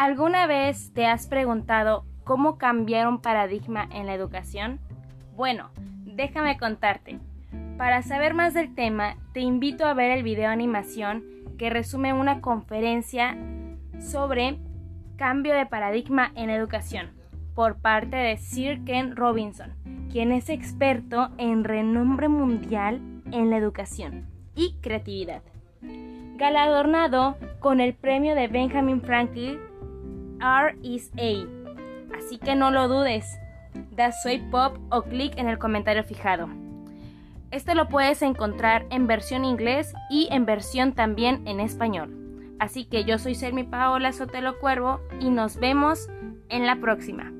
¿Alguna vez te has preguntado cómo cambiar un paradigma en la educación? Bueno, déjame contarte. Para saber más del tema, te invito a ver el video animación que resume una conferencia sobre cambio de paradigma en educación por parte de Sir Ken Robinson, quien es experto en renombre mundial en la educación y creatividad. Galardonado con el premio de Benjamin Franklin RSA. Así que no lo dudes, da swipe pop o clic en el comentario fijado. Este lo puedes encontrar en versión inglés y en versión también en español. Así que yo soy Selmi Paola Sotelo Cuervo y nos vemos en la próxima.